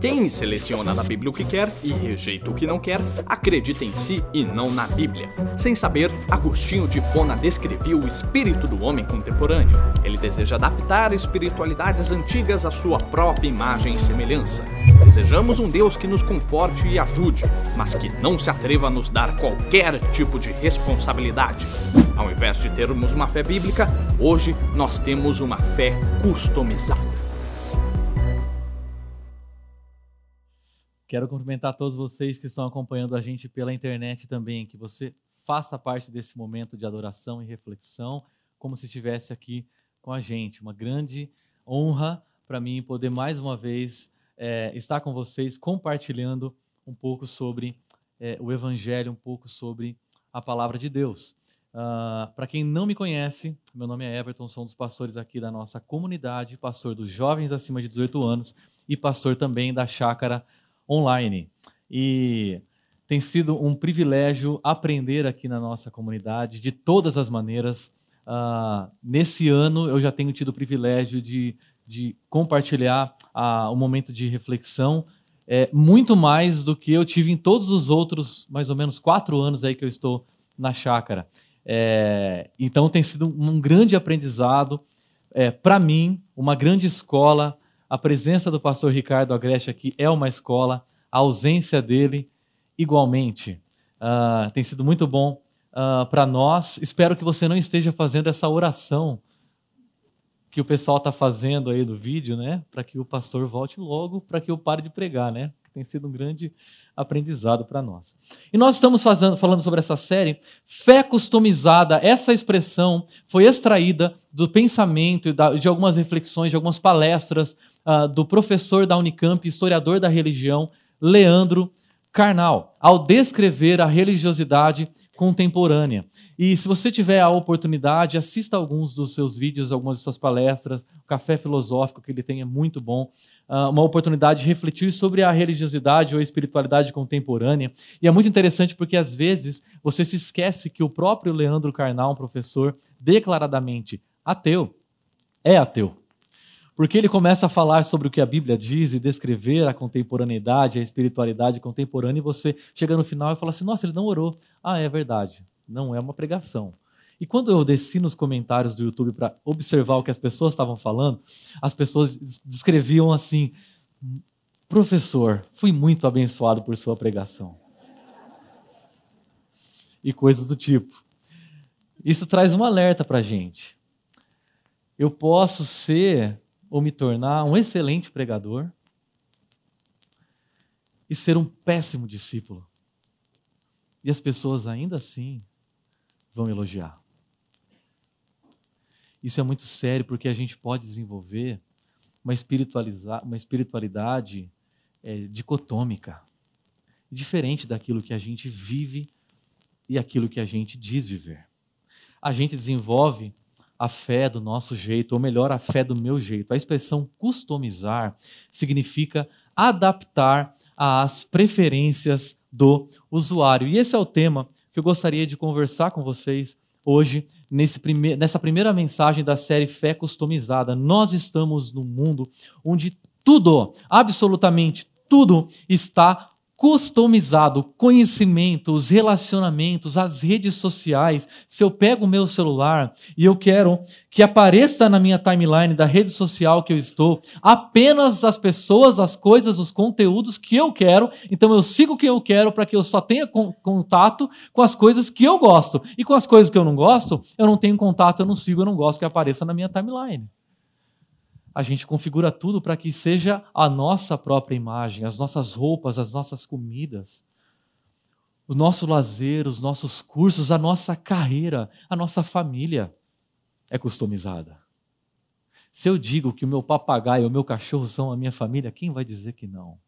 Quem seleciona da Bíblia o que quer e rejeita o que não quer, acredita em si e não na Bíblia. Sem saber, Agostinho de Hipona descrevia o espírito do homem contemporâneo. Ele deseja adaptar espiritualidades antigas à sua própria imagem e semelhança. Desejamos um Deus que nos conforte e ajude, mas que não se atreva a nos dar qualquer tipo de responsabilidade. Ao invés de termos uma fé bíblica, hoje nós temos uma fé customizada. Quero cumprimentar todos vocês que estão acompanhando a gente pela internet também, que você faça parte desse momento de adoração e reflexão, como se estivesse aqui com a gente. Uma grande honra para mim poder mais uma vez é, estar com vocês, compartilhando um pouco sobre é, o Evangelho, um pouco sobre a palavra de Deus. Uh, para quem não me conhece, meu nome é Everton, sou um dos pastores aqui da nossa comunidade, pastor dos jovens acima de 18 anos e pastor também da Chácara online. E tem sido um privilégio aprender aqui na nossa comunidade de todas as maneiras. Uh, nesse ano eu já tenho tido o privilégio de, de compartilhar uh, um momento de reflexão é, muito mais do que eu tive em todos os outros, mais ou menos quatro anos aí que eu estou na chácara. É, então tem sido um grande aprendizado é, para mim, uma grande escola a presença do pastor Ricardo Agreste aqui é uma escola, a ausência dele, igualmente. Uh, tem sido muito bom uh, para nós. Espero que você não esteja fazendo essa oração que o pessoal está fazendo aí no vídeo, né? Para que o pastor volte logo, para que eu pare de pregar, né? Tem sido um grande aprendizado para nós. E nós estamos fazendo, falando sobre essa série, fé customizada. Essa expressão foi extraída do pensamento de algumas reflexões, de algumas palestras uh, do professor da Unicamp, historiador da religião, Leandro Carnal, ao descrever a religiosidade contemporânea. E se você tiver a oportunidade, assista alguns dos seus vídeos, algumas de suas palestras. O Café Filosófico que ele tem é muito bom. Uh, uma oportunidade de refletir sobre a religiosidade ou a espiritualidade contemporânea. E é muito interessante porque, às vezes, você se esquece que o próprio Leandro Carnal, um professor declaradamente ateu, é ateu. Porque ele começa a falar sobre o que a Bíblia diz e descrever a contemporaneidade, a espiritualidade contemporânea, e você chega no final e fala assim: nossa, ele não orou. Ah, é verdade. Não é uma pregação. E quando eu desci nos comentários do YouTube para observar o que as pessoas estavam falando, as pessoas descreviam assim: professor, fui muito abençoado por sua pregação. E coisas do tipo. Isso traz um alerta para a gente. Eu posso ser ou me tornar um excelente pregador e ser um péssimo discípulo. E as pessoas ainda assim vão elogiar. Isso é muito sério porque a gente pode desenvolver uma, uma espiritualidade é, dicotômica, diferente daquilo que a gente vive e aquilo que a gente diz viver. A gente desenvolve a fé do nosso jeito, ou melhor, a fé do meu jeito. A expressão customizar significa adaptar às preferências do usuário. E esse é o tema que eu gostaria de conversar com vocês hoje, prime nessa primeira mensagem da série Fé Customizada. Nós estamos num mundo onde tudo, absolutamente tudo, está customizado, conhecimento, os relacionamentos, as redes sociais. Se eu pego o meu celular e eu quero que apareça na minha timeline da rede social que eu estou apenas as pessoas, as coisas, os conteúdos que eu quero, então eu sigo quem eu quero para que eu só tenha contato com as coisas que eu gosto. E com as coisas que eu não gosto, eu não tenho contato, eu não sigo, eu não gosto que apareça na minha timeline a gente configura tudo para que seja a nossa própria imagem, as nossas roupas, as nossas comidas, o nosso lazer, os nossos cursos, a nossa carreira, a nossa família é customizada. Se eu digo que o meu papagaio, o meu cachorro são a minha família, quem vai dizer que não?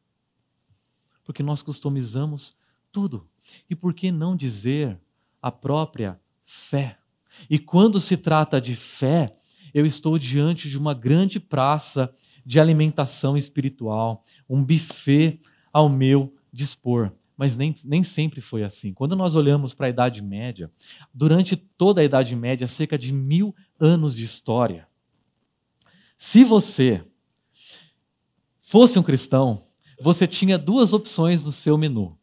Porque nós customizamos tudo. E por que não dizer a própria fé? E quando se trata de fé, eu estou diante de uma grande praça de alimentação espiritual, um buffet ao meu dispor. Mas nem, nem sempre foi assim. Quando nós olhamos para a Idade Média, durante toda a Idade Média, cerca de mil anos de história, se você fosse um cristão, você tinha duas opções no seu menu: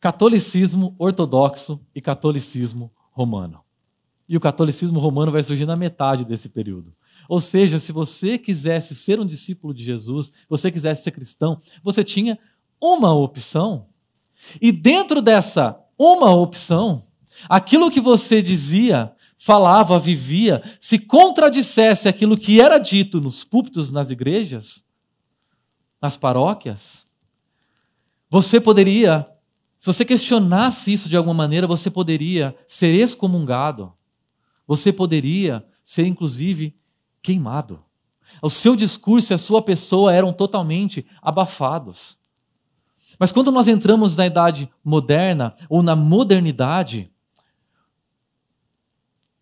catolicismo ortodoxo e catolicismo romano. E o catolicismo romano vai surgir na metade desse período. Ou seja, se você quisesse ser um discípulo de Jesus, você quisesse ser cristão, você tinha uma opção. E dentro dessa uma opção, aquilo que você dizia, falava, vivia, se contradissesse aquilo que era dito nos púlpitos nas igrejas, nas paróquias, você poderia, se você questionasse isso de alguma maneira, você poderia ser excomungado. Você poderia ser, inclusive, queimado. O seu discurso e a sua pessoa eram totalmente abafados. Mas quando nós entramos na idade moderna ou na modernidade,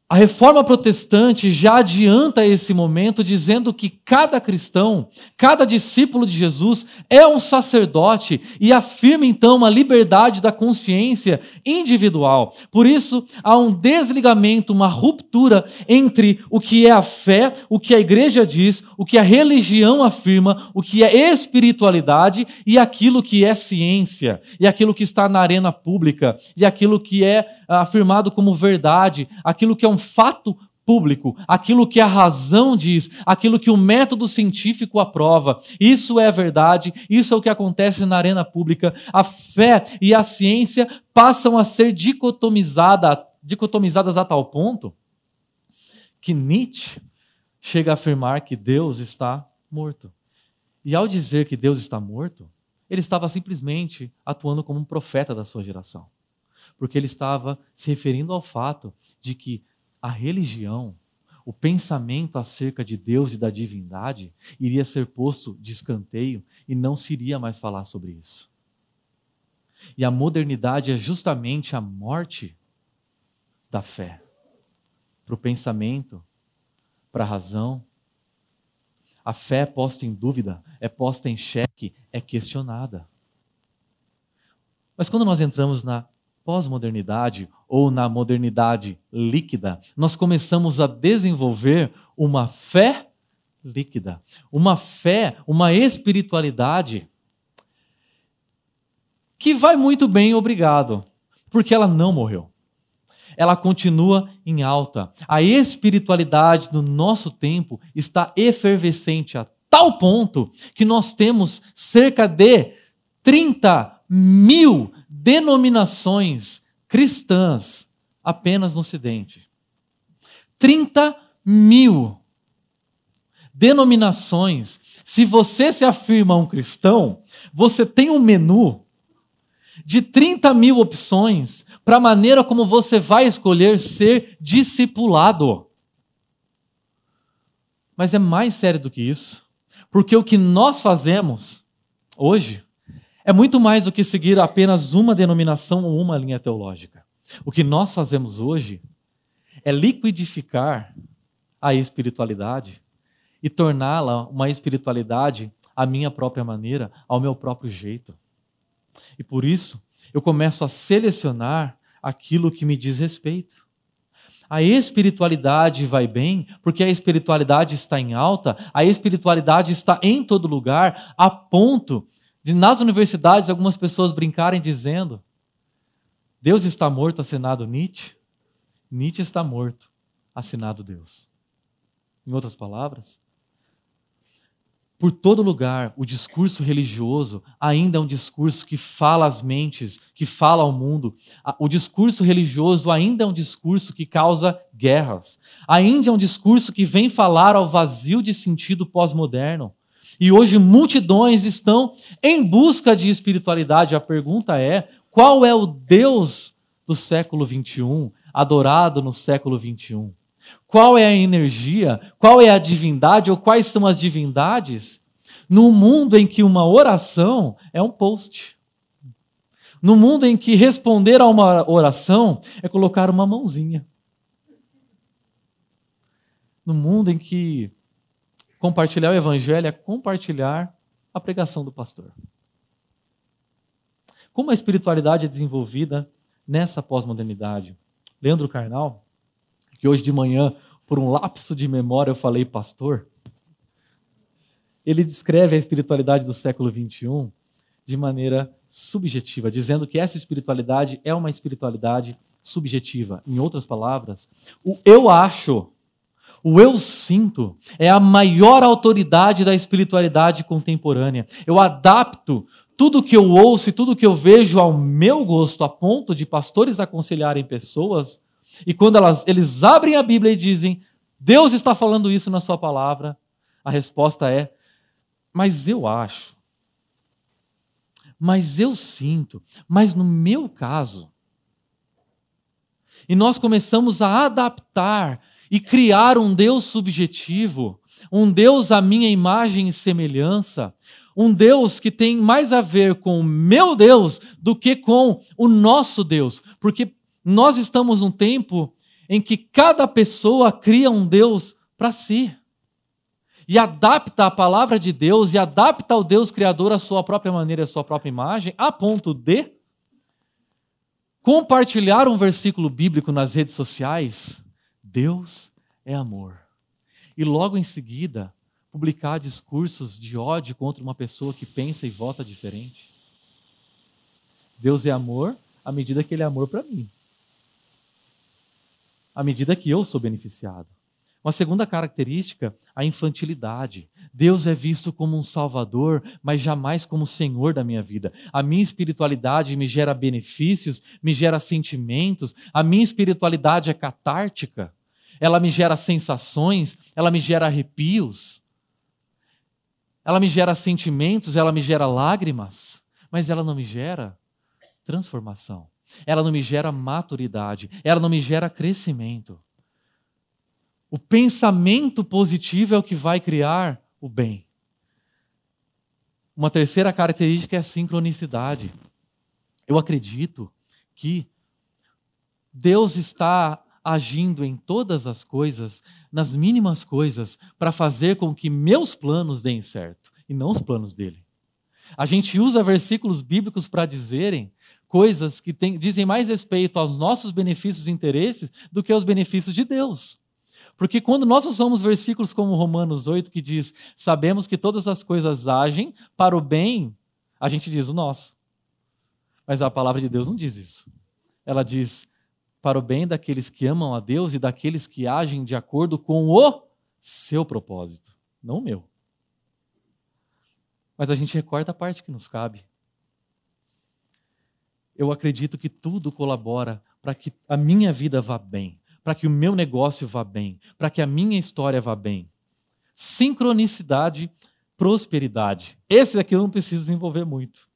a reforma protestante já adianta esse momento dizendo que cada cristão, cada discípulo de Jesus é um sacerdote e afirma então uma liberdade da consciência individual. Por isso, há um desligamento, uma ruptura entre o que é a fé, o que a igreja diz, o que a religião afirma, o que é espiritualidade e aquilo que é ciência, e aquilo que está na arena pública, e aquilo que é afirmado como verdade, aquilo que é um fato público, aquilo que a razão diz, aquilo que o método científico aprova. Isso é verdade, isso é o que acontece na arena pública. A fé e a ciência passam a ser dicotomizada, dicotomizadas a tal ponto que Nietzsche chega a afirmar que Deus está morto. E ao dizer que Deus está morto, ele estava simplesmente atuando como um profeta da sua geração porque ele estava se referindo ao fato de que a religião, o pensamento acerca de Deus e da divindade iria ser posto de escanteio e não se iria mais falar sobre isso. E a modernidade é justamente a morte da fé para o pensamento, para a razão. A fé é posta em dúvida, é posta em xeque, é questionada. Mas quando nós entramos na pós-modernidade ou na modernidade líquida, nós começamos a desenvolver uma fé líquida, uma fé, uma espiritualidade que vai muito bem, obrigado, porque ela não morreu. Ela continua em alta. A espiritualidade no nosso tempo está efervescente a tal ponto que nós temos cerca de 30 mil denominações cristãs apenas no Ocidente. 30 mil denominações. Se você se afirma um cristão, você tem um menu de 30 mil opções para a maneira como você vai escolher ser discipulado. Mas é mais sério do que isso, porque o que nós fazemos hoje é muito mais do que seguir apenas uma denominação ou uma linha teológica. O que nós fazemos hoje é liquidificar a espiritualidade e torná-la uma espiritualidade à minha própria maneira, ao meu próprio jeito. E por isso, eu começo a selecionar aquilo que me diz respeito. A espiritualidade vai bem porque a espiritualidade está em alta, a espiritualidade está em todo lugar, a ponto de nas universidades algumas pessoas brincarem dizendo: Deus está morto, assinado Nietzsche. Nietzsche está morto, assinado Deus. Em outras palavras, por todo lugar, o discurso religioso ainda é um discurso que fala às mentes, que fala ao mundo. O discurso religioso ainda é um discurso que causa guerras. Ainda é um discurso que vem falar ao vazio de sentido pós-moderno. E hoje multidões estão em busca de espiritualidade. A pergunta é: qual é o Deus do século 21, adorado no século 21? Qual é a energia? Qual é a divindade ou quais são as divindades? No mundo em que uma oração é um post. No mundo em que responder a uma oração é colocar uma mãozinha. No mundo em que Compartilhar o evangelho é compartilhar a pregação do pastor. Como a espiritualidade é desenvolvida nessa pós-modernidade? Leandro Carnal, que hoje de manhã, por um lapso de memória, eu falei pastor, ele descreve a espiritualidade do século XXI de maneira subjetiva, dizendo que essa espiritualidade é uma espiritualidade subjetiva. Em outras palavras, o eu acho, o eu sinto, é a maior autoridade da espiritualidade contemporânea. Eu adapto tudo que eu ouço e tudo que eu vejo ao meu gosto, a ponto de pastores aconselharem pessoas, e quando elas, eles abrem a Bíblia e dizem, Deus está falando isso na sua palavra, a resposta é, mas eu acho, mas eu sinto, mas no meu caso. E nós começamos a adaptar e criar um Deus subjetivo, um Deus à minha imagem e semelhança, um Deus que tem mais a ver com o meu Deus do que com o nosso Deus, porque nós estamos num tempo em que cada pessoa cria um Deus para si. E adapta a palavra de Deus e adapta ao Deus Criador a sua própria maneira, a sua própria imagem, a ponto de compartilhar um versículo bíblico nas redes sociais. Deus é amor. E logo em seguida, publicar discursos de ódio contra uma pessoa que pensa e vota diferente. Deus é amor à medida que Ele é amor para mim. À medida que eu sou beneficiado. Uma segunda característica, a infantilidade. Deus é visto como um salvador, mas jamais como senhor da minha vida. A minha espiritualidade me gera benefícios, me gera sentimentos. A minha espiritualidade é catártica. Ela me gera sensações, ela me gera arrepios ela me gera sentimentos, ela me gera lágrimas, mas ela não me gera transformação. Ela não me gera maturidade, ela não me gera crescimento. O pensamento positivo é o que vai criar o bem. Uma terceira característica é a sincronicidade. Eu acredito que Deus está agindo em todas as coisas, nas mínimas coisas, para fazer com que meus planos deem certo e não os planos dele. A gente usa versículos bíblicos para dizerem coisas que tem, dizem mais respeito aos nossos benefícios e interesses do que aos benefícios de Deus. Porque quando nós usamos versículos como Romanos 8, que diz: Sabemos que todas as coisas agem para o bem, a gente diz o nosso. Mas a palavra de Deus não diz isso. Ela diz: para o bem daqueles que amam a Deus e daqueles que agem de acordo com o seu propósito, não o meu. Mas a gente recorta a parte que nos cabe. Eu acredito que tudo colabora para que a minha vida vá bem, para que o meu negócio vá bem, para que a minha história vá bem. Sincronicidade, prosperidade. Esse aqui eu não preciso desenvolver muito.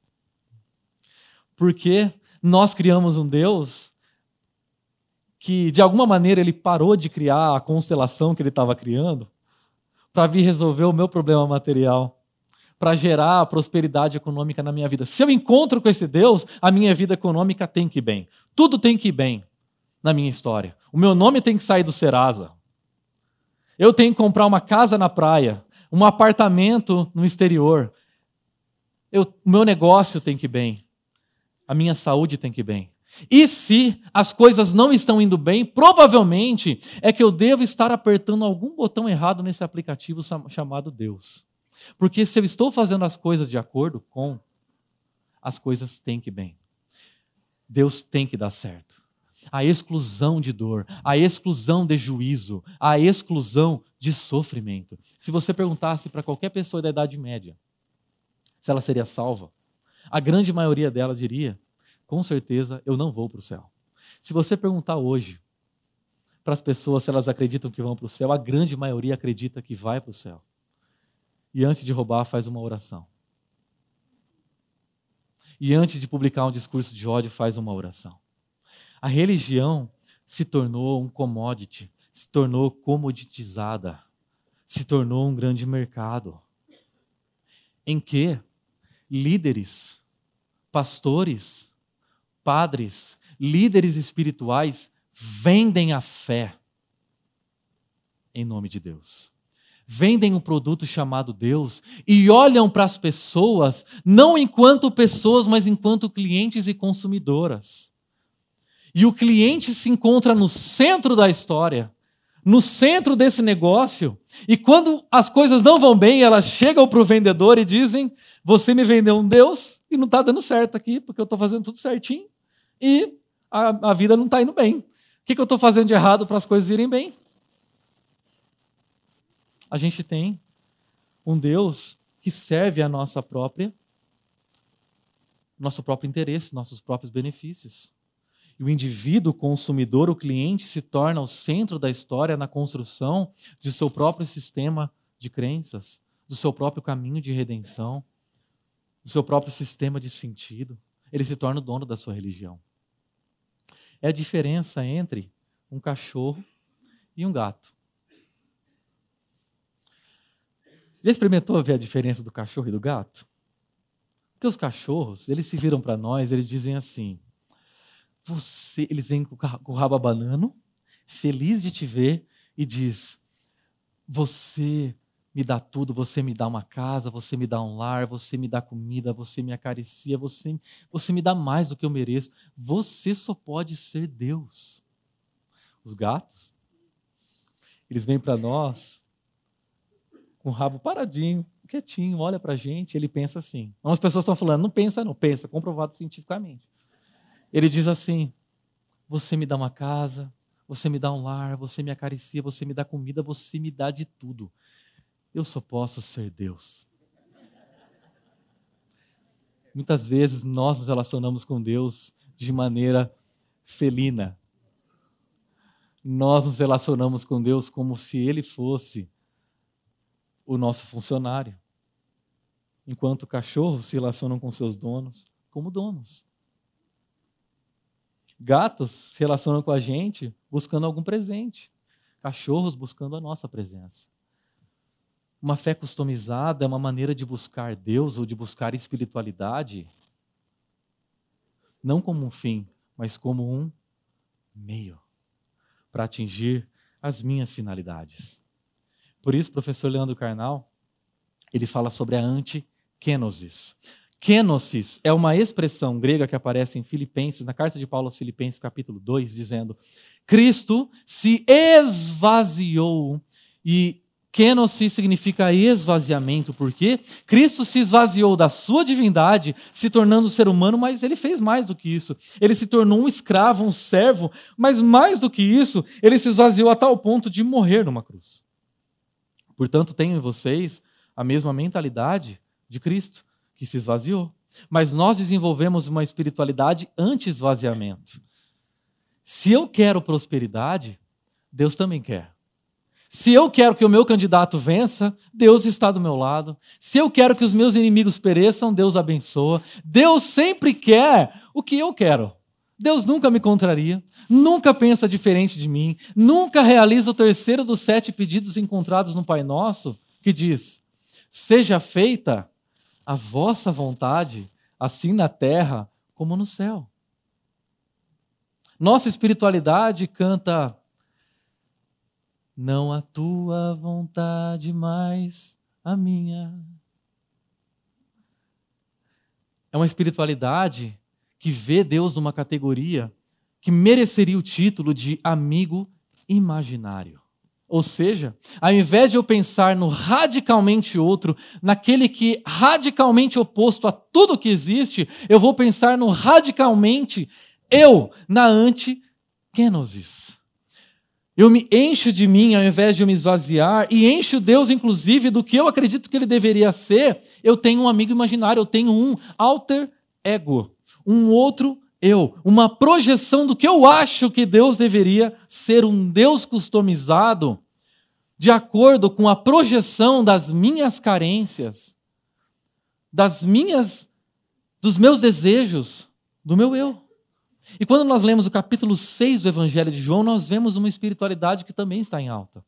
Porque nós criamos um Deus que de alguma maneira ele parou de criar a constelação que ele estava criando para vir resolver o meu problema material, para gerar prosperidade econômica na minha vida. Se eu encontro com esse Deus, a minha vida econômica tem que ir bem. Tudo tem que ir bem na minha história. O meu nome tem que sair do Serasa. Eu tenho que comprar uma casa na praia, um apartamento no exterior. Eu, o meu negócio tem que ir bem. A minha saúde tem que ir bem. E se as coisas não estão indo bem, provavelmente é que eu devo estar apertando algum botão errado nesse aplicativo chamado Deus. Porque se eu estou fazendo as coisas de acordo com, as coisas têm que ir bem. Deus tem que dar certo. A exclusão de dor, a exclusão de juízo, a exclusão de sofrimento. Se você perguntasse para qualquer pessoa da Idade Média se ela seria salva, a grande maioria dela diria com certeza eu não vou para o céu. Se você perguntar hoje para as pessoas se elas acreditam que vão para o céu, a grande maioria acredita que vai para o céu. E antes de roubar, faz uma oração. E antes de publicar um discurso de ódio, faz uma oração. A religião se tornou um commodity, se tornou comoditizada, se tornou um grande mercado. Em que líderes, pastores, padres, líderes espirituais vendem a fé em nome de Deus. Vendem um produto chamado Deus e olham para as pessoas não enquanto pessoas, mas enquanto clientes e consumidoras. E o cliente se encontra no centro da história, no centro desse negócio, e quando as coisas não vão bem, elas chegam para o vendedor e dizem: Você me vendeu um Deus e não está dando certo aqui, porque eu estou fazendo tudo certinho e a, a vida não está indo bem. O que, que eu estou fazendo de errado para as coisas irem bem? A gente tem um Deus que serve a nossa própria, nosso próprio interesse, nossos próprios benefícios. E o indivíduo, o consumidor, o cliente se torna o centro da história na construção de seu próprio sistema de crenças, do seu próprio caminho de redenção, do seu próprio sistema de sentido. Ele se torna o dono da sua religião. É a diferença entre um cachorro e um gato. Já experimentou ver a diferença do cachorro e do gato? Porque os cachorros, eles se viram para nós, eles dizem assim: você, eles vêm com o rabo abanando, feliz de te ver, e diz: Você me dá tudo, você me dá uma casa, você me dá um lar, você me dá comida, você me acaricia, você, você me dá mais do que eu mereço. Você só pode ser Deus. Os gatos, eles vêm para nós com o rabo paradinho, quietinho, olha para a gente, ele pensa assim. Algumas pessoas estão falando, não pensa não, pensa, comprovado cientificamente. Ele diz assim: Você me dá uma casa, você me dá um lar, você me acaricia, você me dá comida, você me dá de tudo. Eu só posso ser Deus. Muitas vezes nós nos relacionamos com Deus de maneira felina. Nós nos relacionamos com Deus como se Ele fosse o nosso funcionário. Enquanto cachorros se relacionam com seus donos como donos. Gatos se relacionam com a gente buscando algum presente. Cachorros buscando a nossa presença. Uma fé customizada é uma maneira de buscar Deus ou de buscar espiritualidade, não como um fim, mas como um meio para atingir as minhas finalidades. Por isso, professor Leandro Carnal, ele fala sobre a antikenosis. Kenosis é uma expressão grega que aparece em Filipenses, na carta de Paulo aos Filipenses, capítulo 2, dizendo: Cristo se esvaziou e Kenosis significa esvaziamento, porque Cristo se esvaziou da sua divindade, se tornando ser humano, mas ele fez mais do que isso. Ele se tornou um escravo, um servo, mas mais do que isso, ele se esvaziou a tal ponto de morrer numa cruz. Portanto, tenham em vocês a mesma mentalidade de Cristo que se esvaziou. Mas nós desenvolvemos uma espiritualidade anti-esvaziamento. Se eu quero prosperidade, Deus também quer. Se eu quero que o meu candidato vença, Deus está do meu lado. Se eu quero que os meus inimigos pereçam, Deus abençoa. Deus sempre quer o que eu quero. Deus nunca me contraria, nunca pensa diferente de mim, nunca realiza o terceiro dos sete pedidos encontrados no Pai Nosso, que diz: Seja feita a vossa vontade, assim na terra como no céu. Nossa espiritualidade canta: Não a tua vontade, mas a minha. É uma espiritualidade que vê Deus numa categoria que mereceria o título de amigo imaginário. Ou seja, ao invés de eu pensar no radicalmente outro, naquele que radicalmente oposto a tudo que existe, eu vou pensar no radicalmente eu, na anti-kenosis. Eu me encho de mim ao invés de eu me esvaziar, e encho Deus, inclusive, do que eu acredito que ele deveria ser. Eu tenho um amigo imaginário, eu tenho um alter ego, um outro eu, uma projeção do que eu acho que Deus deveria ser um Deus customizado de acordo com a projeção das minhas carências, das minhas dos meus desejos, do meu eu. E quando nós lemos o capítulo 6 do Evangelho de João, nós vemos uma espiritualidade que também está em alta.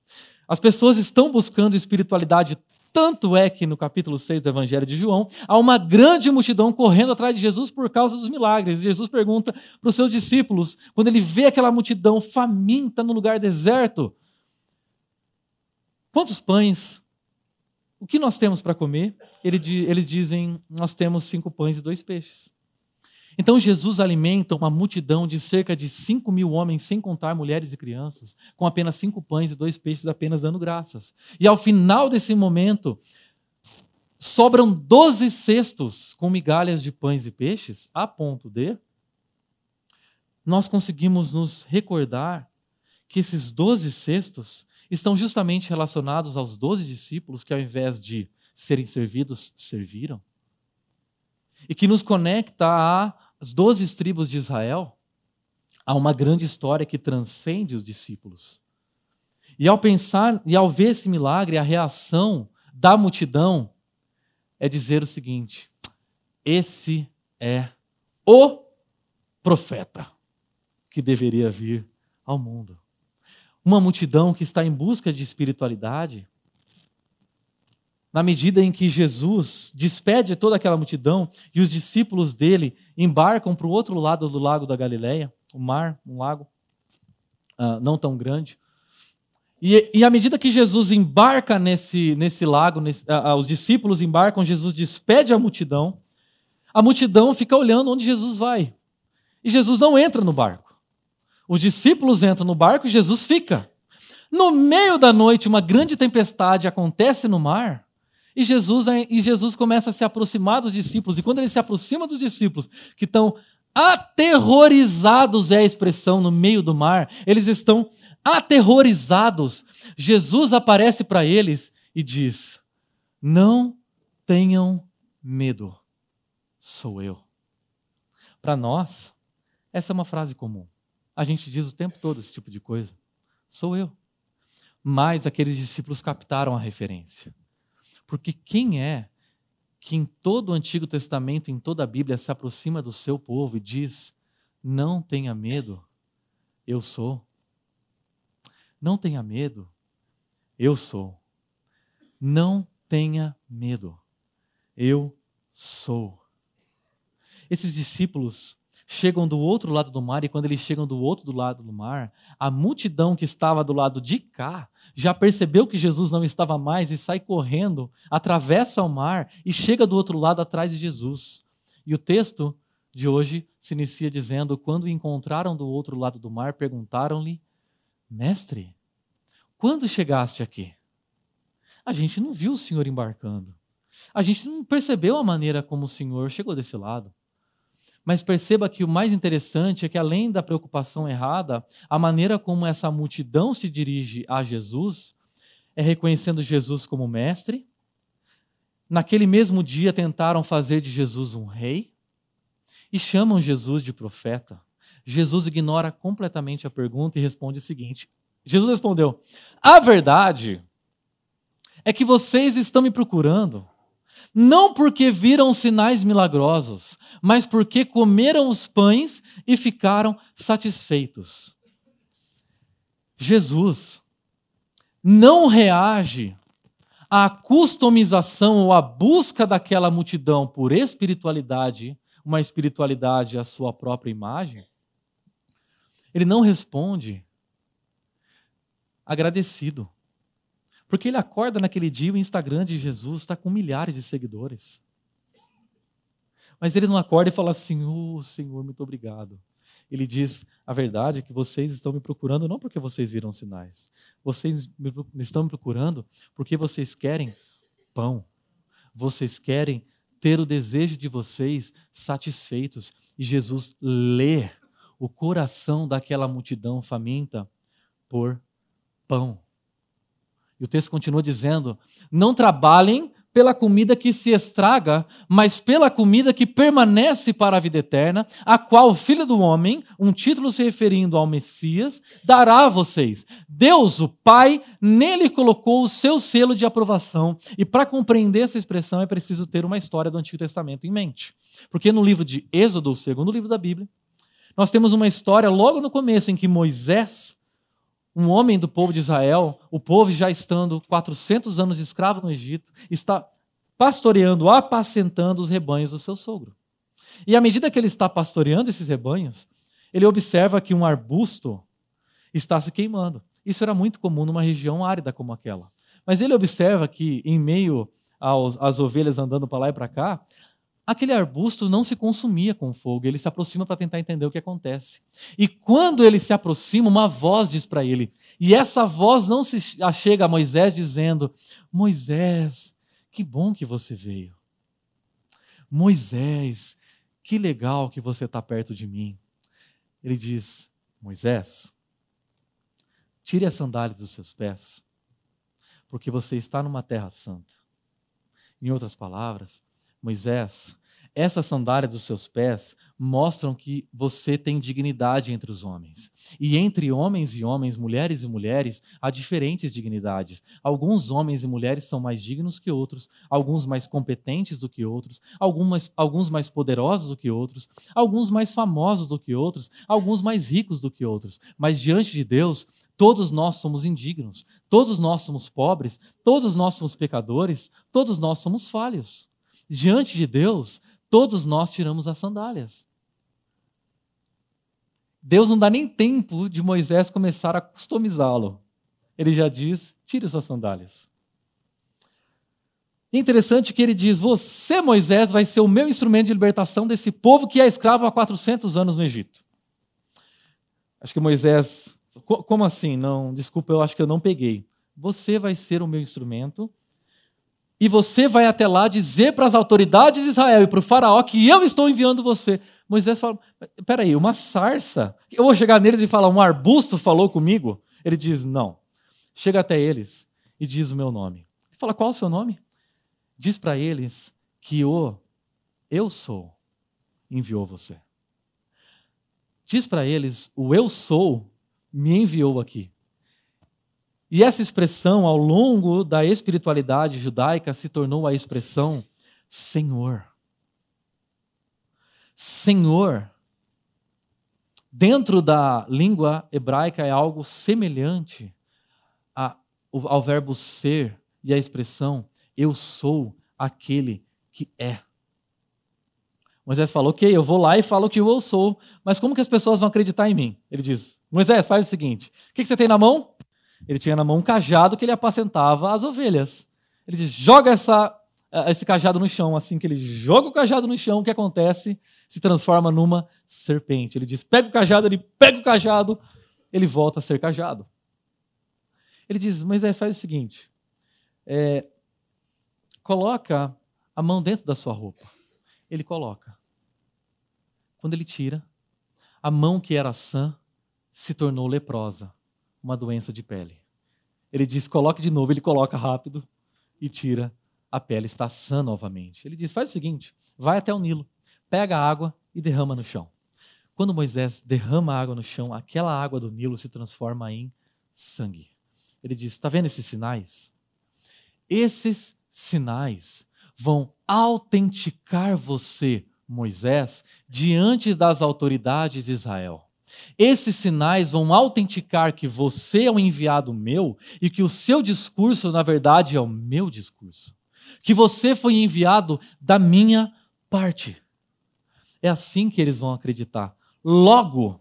As pessoas estão buscando espiritualidade tanto é que no capítulo 6 do Evangelho de João, há uma grande multidão correndo atrás de Jesus por causa dos milagres. E Jesus pergunta para os seus discípulos, quando ele vê aquela multidão faminta no lugar deserto: Quantos pães? O que nós temos para comer? Eles dizem: Nós temos cinco pães e dois peixes. Então Jesus alimenta uma multidão de cerca de 5 mil homens, sem contar mulheres e crianças, com apenas cinco pães e dois peixes, apenas dando graças. E ao final desse momento, sobram 12 cestos com migalhas de pães e peixes, a ponto de nós conseguimos nos recordar que esses 12 cestos estão justamente relacionados aos 12 discípulos que, ao invés de serem servidos, serviram. E que nos conecta às 12 tribos de Israel, a uma grande história que transcende os discípulos. E ao pensar e ao ver esse milagre, a reação da multidão é dizer o seguinte: esse é o profeta que deveria vir ao mundo. Uma multidão que está em busca de espiritualidade. Na medida em que Jesus despede toda aquela multidão e os discípulos dele embarcam para o outro lado do lago da Galileia, o mar, um lago uh, não tão grande. E, e à medida que Jesus embarca nesse, nesse lago, nesse, uh, os discípulos embarcam, Jesus despede a multidão. A multidão fica olhando onde Jesus vai. E Jesus não entra no barco. Os discípulos entram no barco e Jesus fica. No meio da noite, uma grande tempestade acontece no mar. E Jesus, e Jesus começa a se aproximar dos discípulos. E quando ele se aproxima dos discípulos, que estão aterrorizados é a expressão no meio do mar, eles estão aterrorizados. Jesus aparece para eles e diz: Não tenham medo, sou eu. Para nós, essa é uma frase comum. A gente diz o tempo todo esse tipo de coisa. Sou eu. Mas aqueles discípulos captaram a referência. Porque quem é que em todo o Antigo Testamento, em toda a Bíblia, se aproxima do seu povo e diz: Não tenha medo, eu sou. Não tenha medo, eu sou. Não tenha medo, eu sou. Esses discípulos chegam do outro lado do mar, e quando eles chegam do outro lado do mar, a multidão que estava do lado de cá já percebeu que Jesus não estava mais e sai correndo, atravessa o mar e chega do outro lado atrás de Jesus. E o texto de hoje se inicia dizendo: Quando encontraram do outro lado do mar, perguntaram-lhe, Mestre, quando chegaste aqui? A gente não viu o Senhor embarcando. A gente não percebeu a maneira como o Senhor chegou desse lado. Mas perceba que o mais interessante é que, além da preocupação errada, a maneira como essa multidão se dirige a Jesus é reconhecendo Jesus como mestre. Naquele mesmo dia, tentaram fazer de Jesus um rei e chamam Jesus de profeta. Jesus ignora completamente a pergunta e responde o seguinte: Jesus respondeu: A verdade é que vocês estão me procurando não porque viram sinais milagrosos, mas porque comeram os pães e ficaram satisfeitos. Jesus não reage à customização ou à busca daquela multidão por espiritualidade, uma espiritualidade à sua própria imagem. Ele não responde agradecido. Porque ele acorda naquele dia, o Instagram de Jesus está com milhares de seguidores. Mas ele não acorda e fala assim: Oh, Senhor, muito obrigado. Ele diz: A verdade é que vocês estão me procurando não porque vocês viram sinais. Vocês me estão me procurando porque vocês querem pão. Vocês querem ter o desejo de vocês satisfeitos. E Jesus lê o coração daquela multidão faminta por pão. E o texto continua dizendo: Não trabalhem pela comida que se estraga, mas pela comida que permanece para a vida eterna, a qual o Filho do Homem, um título se referindo ao Messias, dará a vocês. Deus, o Pai, nele colocou o seu selo de aprovação. E para compreender essa expressão é preciso ter uma história do Antigo Testamento em mente. Porque no livro de Êxodo, o segundo livro da Bíblia, nós temos uma história logo no começo em que Moisés um homem do povo de Israel, o povo já estando 400 anos escravo no Egito, está pastoreando, apacentando os rebanhos do seu sogro. E à medida que ele está pastoreando esses rebanhos, ele observa que um arbusto está se queimando. Isso era muito comum numa região árida como aquela. Mas ele observa que, em meio às ovelhas andando para lá e para cá, aquele arbusto não se consumia com fogo. Ele se aproxima para tentar entender o que acontece. E quando ele se aproxima, uma voz diz para ele. E essa voz não se chega a Moisés dizendo: Moisés, que bom que você veio. Moisés, que legal que você está perto de mim. Ele diz: Moisés, tire as sandálias dos seus pés, porque você está numa terra santa. Em outras palavras, Moisés, essas sandálias dos seus pés mostram que você tem dignidade entre os homens. E entre homens e homens, mulheres e mulheres, há diferentes dignidades. Alguns homens e mulheres são mais dignos que outros, alguns mais competentes do que outros, alguns, alguns mais poderosos do que outros, alguns mais famosos do que outros, alguns mais ricos do que outros. Mas diante de Deus, todos nós somos indignos, todos nós somos pobres, todos nós somos pecadores, todos nós somos falhos. Diante de Deus, todos nós tiramos as sandálias. Deus não dá nem tempo de Moisés começar a customizá-lo. Ele já diz: tire suas sandálias. Interessante que ele diz: Você, Moisés, vai ser o meu instrumento de libertação desse povo que é escravo há 400 anos no Egito. Acho que Moisés. Como assim? Não, desculpa, eu acho que eu não peguei. Você vai ser o meu instrumento e você vai até lá dizer para as autoridades de Israel e para o faraó que eu estou enviando você. Moisés fala, peraí, uma sarça? Eu vou chegar neles e falar, um arbusto falou comigo? Ele diz, não. Chega até eles e diz o meu nome. Ele fala, qual o seu nome? Diz para eles que o eu sou enviou você. Diz para eles, o eu sou me enviou aqui. E essa expressão, ao longo da espiritualidade judaica, se tornou a expressão Senhor. Senhor. Dentro da língua hebraica é algo semelhante ao verbo ser e à expressão eu sou aquele que é. Moisés falou: Ok, eu vou lá e falo que eu sou, mas como que as pessoas vão acreditar em mim? Ele diz: Moisés, faz o seguinte: o que você tem na mão? Ele tinha na mão um cajado que ele apacentava as ovelhas. Ele diz: joga essa, eh, esse cajado no chão. Assim que ele joga o cajado no chão, o que acontece? Se transforma numa serpente. Ele diz: pega o cajado, ele pega o cajado, ele volta a ser cajado. Ele diz: Moisés, faz o seguinte: é, coloca a mão dentro da sua roupa. Ele coloca. Quando ele tira, a mão que era sã se tornou leprosa uma doença de pele. Ele diz: coloque de novo, ele coloca rápido e tira. A pele está sã novamente. Ele diz: faz o seguinte, vai até o Nilo, pega a água e derrama no chão. Quando Moisés derrama a água no chão, aquela água do Nilo se transforma em sangue. Ele diz: está vendo esses sinais? Esses sinais vão autenticar você, Moisés, diante das autoridades de Israel. Esses sinais vão autenticar que você é um enviado meu e que o seu discurso, na verdade, é o meu discurso. Que você foi enviado da minha parte. É assim que eles vão acreditar. Logo,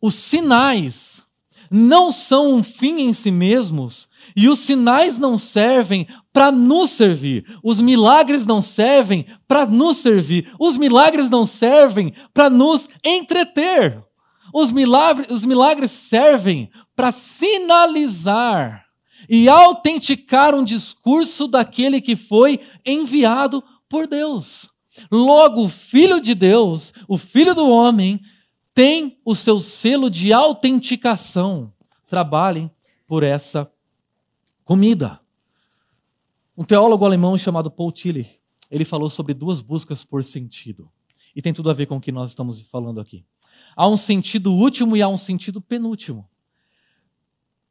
os sinais não são um fim em si mesmos e os sinais não servem para nos servir. Os milagres não servem para nos servir. Os milagres não servem para nos entreter. Os milagres, os milagres servem para sinalizar e autenticar um discurso daquele que foi enviado por Deus. Logo, o Filho de Deus, o Filho do homem, tem o seu selo de autenticação. Trabalhem por essa comida. Um teólogo alemão chamado Paul Tillich, ele falou sobre duas buscas por sentido. E tem tudo a ver com o que nós estamos falando aqui. Há um sentido último e há um sentido penúltimo.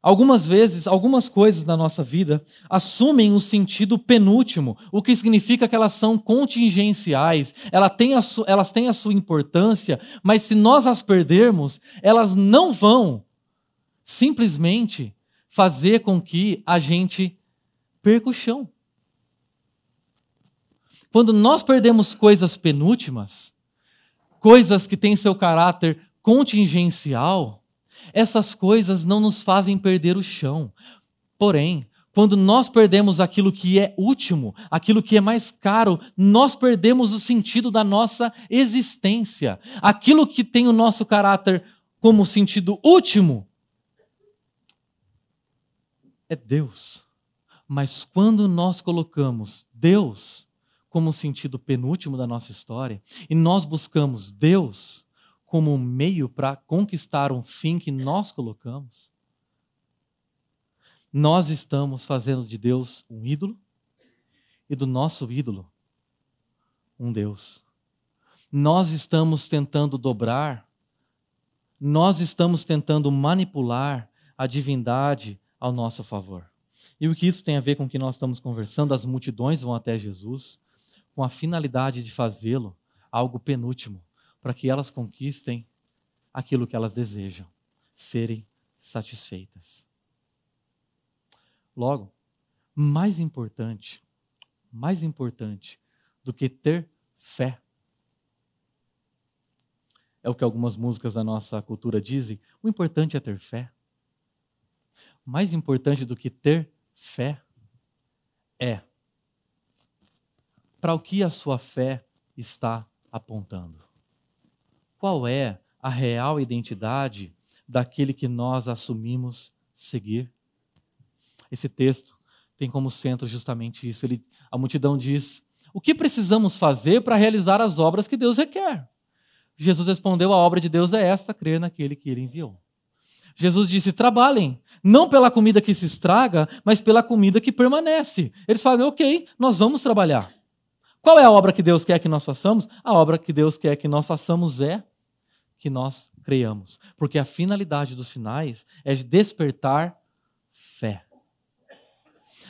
Algumas vezes, algumas coisas na nossa vida assumem o sentido penúltimo, o que significa que elas são contingenciais, elas têm, a elas têm a sua importância, mas se nós as perdermos, elas não vão simplesmente fazer com que a gente perca o chão. Quando nós perdemos coisas penúltimas, coisas que têm seu caráter contingencial, essas coisas não nos fazem perder o chão. Porém, quando nós perdemos aquilo que é último, aquilo que é mais caro, nós perdemos o sentido da nossa existência. Aquilo que tem o nosso caráter como sentido último é Deus. Mas quando nós colocamos Deus como sentido penúltimo da nossa história e nós buscamos Deus como um meio para conquistar um fim que nós colocamos, nós estamos fazendo de Deus um ídolo e do nosso ídolo um Deus. Nós estamos tentando dobrar, nós estamos tentando manipular a divindade ao nosso favor. E o que isso tem a ver com o que nós estamos conversando? As multidões vão até Jesus com a finalidade de fazê-lo algo penúltimo, para que elas conquistem aquilo que elas desejam, serem satisfeitas. Logo, mais importante, mais importante do que ter fé, é o que algumas músicas da nossa cultura dizem, o importante é ter fé. Mais importante do que ter fé é para o que a sua fé está apontando. Qual é a real identidade daquele que nós assumimos seguir? Esse texto tem como centro justamente isso. Ele, a multidão diz: O que precisamos fazer para realizar as obras que Deus requer? Jesus respondeu: A obra de Deus é esta, crer naquele que ele enviou. Jesus disse: trabalhem, não pela comida que se estraga, mas pela comida que permanece. Eles falam: ok, nós vamos trabalhar. Qual é a obra que Deus quer que nós façamos? A obra que Deus quer que nós façamos é que nós creiamos. Porque a finalidade dos sinais é despertar fé.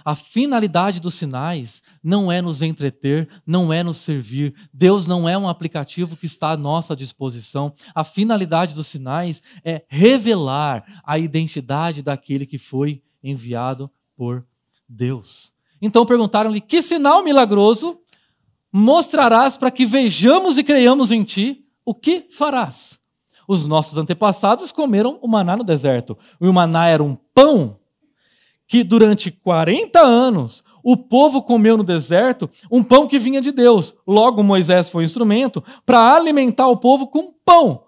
A finalidade dos sinais não é nos entreter, não é nos servir. Deus não é um aplicativo que está à nossa disposição. A finalidade dos sinais é revelar a identidade daquele que foi enviado por Deus. Então perguntaram-lhe: Que sinal milagroso mostrarás para que vejamos e creiamos em ti? O que farás? Os nossos antepassados comeram o maná no deserto. O maná era um pão que durante 40 anos o povo comeu no deserto um pão que vinha de Deus. Logo, Moisés foi instrumento para alimentar o povo com pão.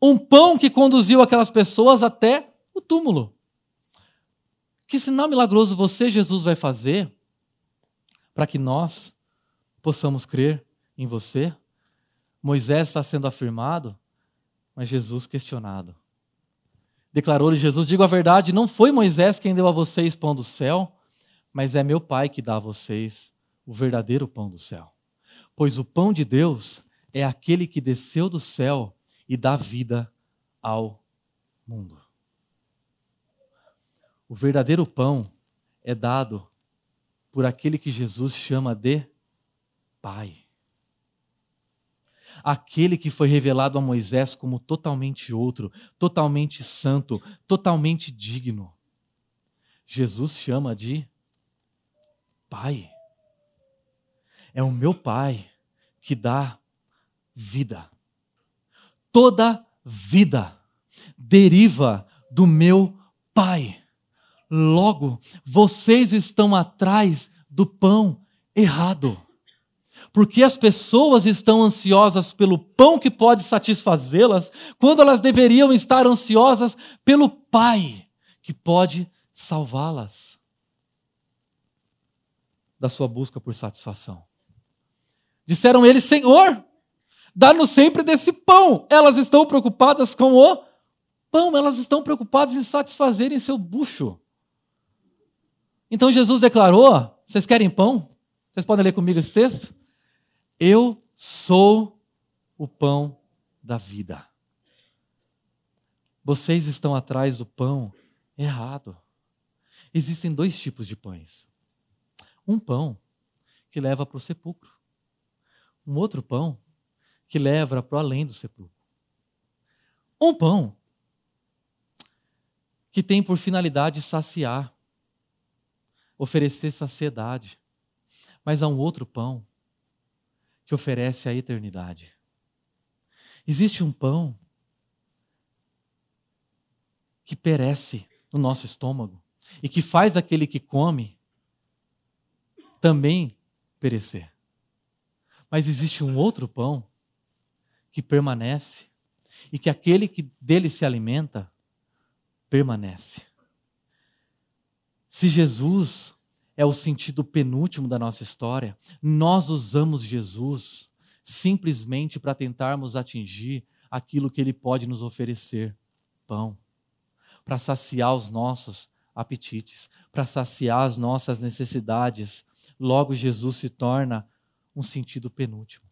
Um pão que conduziu aquelas pessoas até o túmulo. Que sinal milagroso você, Jesus, vai fazer para que nós possamos crer em você? Moisés está sendo afirmado, mas Jesus questionado. Declarou-lhe Jesus: Digo a verdade, não foi Moisés quem deu a vocês pão do céu, mas é meu Pai que dá a vocês o verdadeiro pão do céu. Pois o pão de Deus é aquele que desceu do céu e dá vida ao mundo. O verdadeiro pão é dado por aquele que Jesus chama de Pai aquele que foi revelado a Moisés como totalmente outro, totalmente santo, totalmente digno. Jesus chama de Pai. É o meu Pai que dá vida. Toda vida deriva do meu Pai. Logo, vocês estão atrás do pão errado porque as pessoas estão ansiosas pelo pão que pode satisfazê-las, quando elas deveriam estar ansiosas pelo Pai que pode salvá-las da sua busca por satisfação. Disseram eles: Senhor, dá-nos sempre desse pão. Elas estão preocupadas com o pão, elas estão preocupadas em satisfazerem seu bucho. Então Jesus declarou: Vocês querem pão? Vocês podem ler comigo esse texto? Eu sou o pão da vida. Vocês estão atrás do pão errado. Existem dois tipos de pães. Um pão que leva para o sepulcro. Um outro pão que leva para além do sepulcro. Um pão que tem por finalidade saciar, oferecer saciedade. Mas há um outro pão que oferece a eternidade. Existe um pão que perece no nosso estômago, e que faz aquele que come também perecer. Mas existe um outro pão que permanece e que aquele que dele se alimenta permanece. Se Jesus é o sentido penúltimo da nossa história, nós usamos Jesus simplesmente para tentarmos atingir aquilo que ele pode nos oferecer: pão, para saciar os nossos apetites, para saciar as nossas necessidades. Logo, Jesus se torna um sentido penúltimo.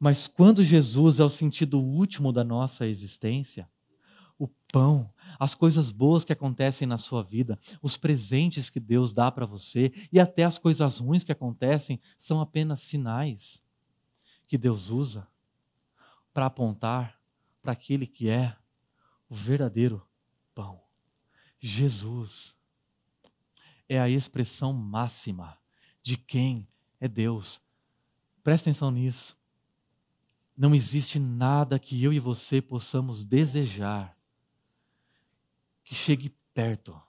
Mas quando Jesus é o sentido último da nossa existência, o pão, as coisas boas que acontecem na sua vida, os presentes que Deus dá para você e até as coisas ruins que acontecem são apenas sinais que Deus usa para apontar para aquele que é o verdadeiro pão. Jesus é a expressão máxima de quem é Deus. Presta atenção nisso. Não existe nada que eu e você possamos desejar que chegue perto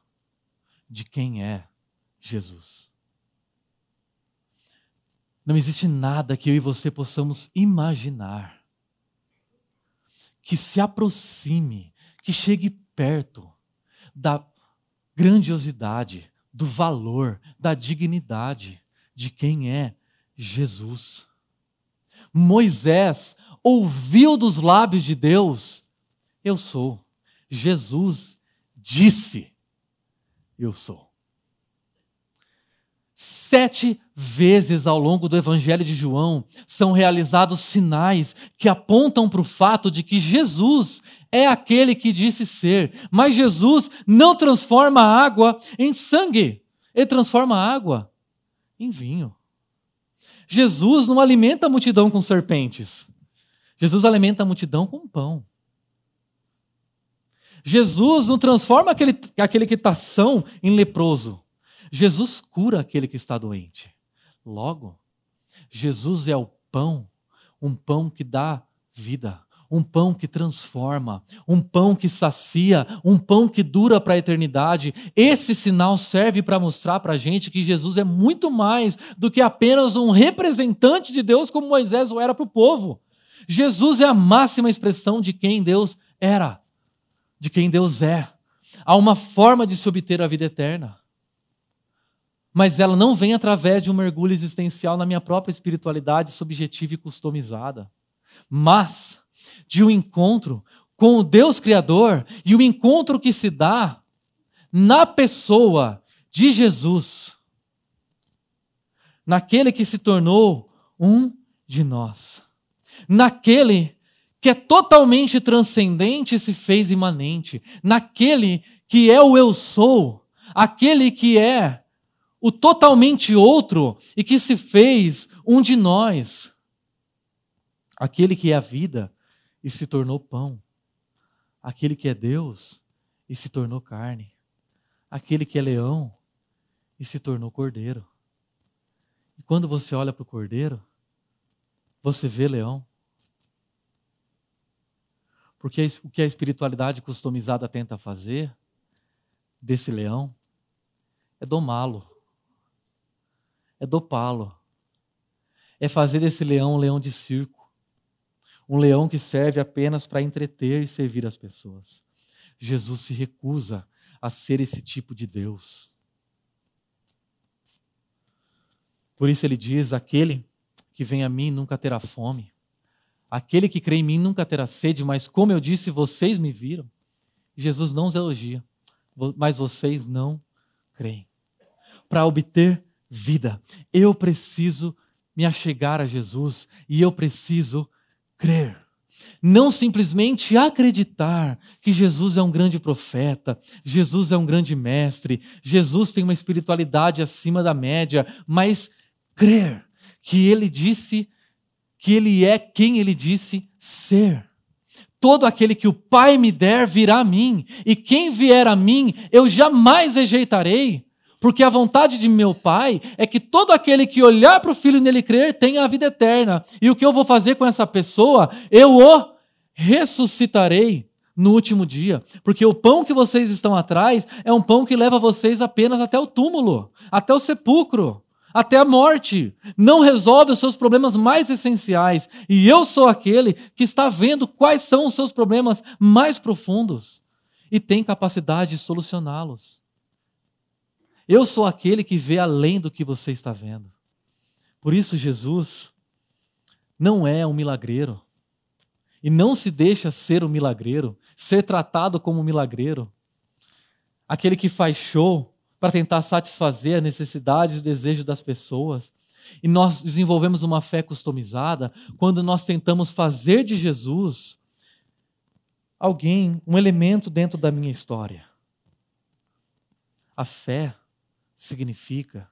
de quem é Jesus. Não existe nada que eu e você possamos imaginar que se aproxime, que chegue perto da grandiosidade, do valor, da dignidade de quem é Jesus. Moisés ouviu dos lábios de Deus: Eu sou. Jesus disse: Eu sou. Sete vezes ao longo do Evangelho de João são realizados sinais que apontam para o fato de que Jesus é aquele que disse ser, mas Jesus não transforma a água em sangue, ele transforma a água em vinho. Jesus não alimenta a multidão com serpentes. Jesus alimenta a multidão com pão. Jesus não transforma aquele, aquele que está são em leproso. Jesus cura aquele que está doente. Logo, Jesus é o pão, um pão que dá vida, um pão que transforma, um pão que sacia, um pão que dura para a eternidade. Esse sinal serve para mostrar para a gente que Jesus é muito mais do que apenas um representante de Deus, como Moisés o era para o povo. Jesus é a máxima expressão de quem Deus era, de quem Deus é. Há uma forma de se obter a vida eterna. Mas ela não vem através de um mergulho existencial na minha própria espiritualidade subjetiva e customizada. Mas de um encontro com o Deus Criador e o encontro que se dá na pessoa de Jesus, naquele que se tornou um de nós, naquele que é totalmente transcendente se fez imanente, naquele que é o eu sou, aquele que é o totalmente outro e que se fez um de nós, aquele que é a vida e se tornou pão. Aquele que é Deus e se tornou carne. Aquele que é leão e se tornou cordeiro. E quando você olha para o cordeiro, você vê leão. Porque o que a espiritualidade customizada tenta fazer desse leão é domá-lo, é dopá-lo, é fazer desse leão um leão de circo um leão que serve apenas para entreter e servir as pessoas. Jesus se recusa a ser esse tipo de Deus. Por isso ele diz: aquele que vem a mim nunca terá fome, aquele que crê em mim nunca terá sede, mas como eu disse, vocês me viram. Jesus não os elogia, mas vocês não creem. Para obter vida, eu preciso me achegar a Jesus e eu preciso crer. Não simplesmente acreditar que Jesus é um grande profeta, Jesus é um grande mestre, Jesus tem uma espiritualidade acima da média, mas crer que ele disse que ele é quem ele disse ser. Todo aquele que o Pai me der virá a mim, e quem vier a mim eu jamais rejeitarei. Porque a vontade de meu Pai é que todo aquele que olhar para o Filho e nele crer tenha a vida eterna. E o que eu vou fazer com essa pessoa? Eu o ressuscitarei no último dia, porque o pão que vocês estão atrás é um pão que leva vocês apenas até o túmulo, até o sepulcro, até a morte. Não resolve os seus problemas mais essenciais. E eu sou aquele que está vendo quais são os seus problemas mais profundos e tem capacidade de solucioná-los. Eu sou aquele que vê além do que você está vendo. Por isso, Jesus não é um milagreiro. E não se deixa ser um milagreiro, ser tratado como um milagreiro. Aquele que faz show para tentar satisfazer as necessidades e desejos das pessoas. E nós desenvolvemos uma fé customizada quando nós tentamos fazer de Jesus alguém, um elemento dentro da minha história. A fé significa